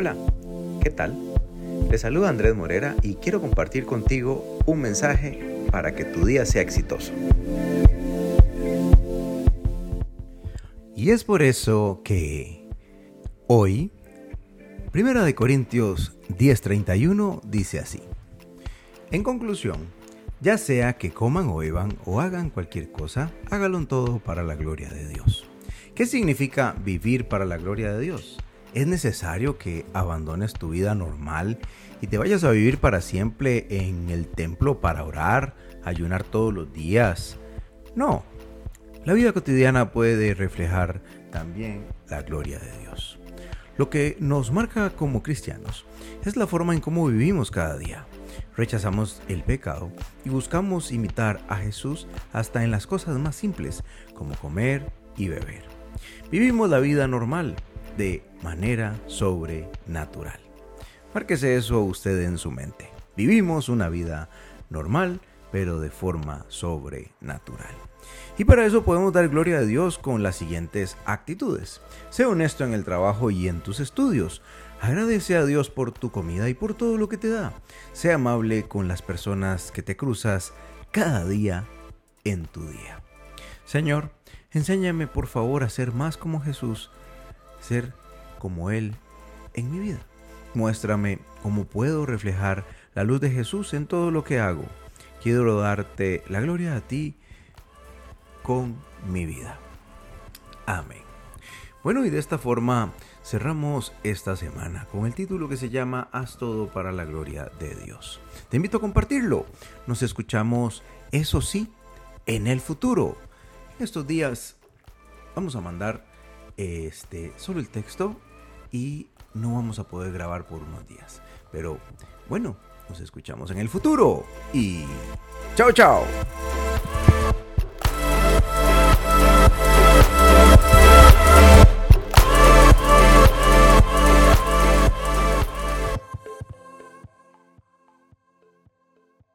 Hola, ¿qué tal? Te saluda Andrés Morera y quiero compartir contigo un mensaje para que tu día sea exitoso. Y es por eso que hoy, Primera de Corintios 10:31 dice así. En conclusión, ya sea que coman o beban o hagan cualquier cosa, hágalo todo para la gloria de Dios. ¿Qué significa vivir para la gloria de Dios? ¿Es necesario que abandones tu vida normal y te vayas a vivir para siempre en el templo para orar, ayunar todos los días? No. La vida cotidiana puede reflejar también la gloria de Dios. Lo que nos marca como cristianos es la forma en cómo vivimos cada día. Rechazamos el pecado y buscamos imitar a Jesús hasta en las cosas más simples como comer y beber. Vivimos la vida normal de manera sobrenatural. Márquese eso usted en su mente. Vivimos una vida normal, pero de forma sobrenatural. Y para eso podemos dar gloria a Dios con las siguientes actitudes. Sé honesto en el trabajo y en tus estudios. Agradece a Dios por tu comida y por todo lo que te da. Sé amable con las personas que te cruzas cada día en tu día. Señor, enséñame por favor a ser más como Jesús, ser como Él en mi vida. Muéstrame cómo puedo reflejar la luz de Jesús en todo lo que hago. Quiero darte la gloria a ti con mi vida. Amén. Bueno, y de esta forma cerramos esta semana con el título que se llama Haz todo para la gloria de Dios. Te invito a compartirlo. Nos escuchamos, eso sí, en el futuro. En estos días vamos a mandar este, solo el texto y no vamos a poder grabar por unos días. Pero bueno, nos escuchamos en el futuro y chao chao.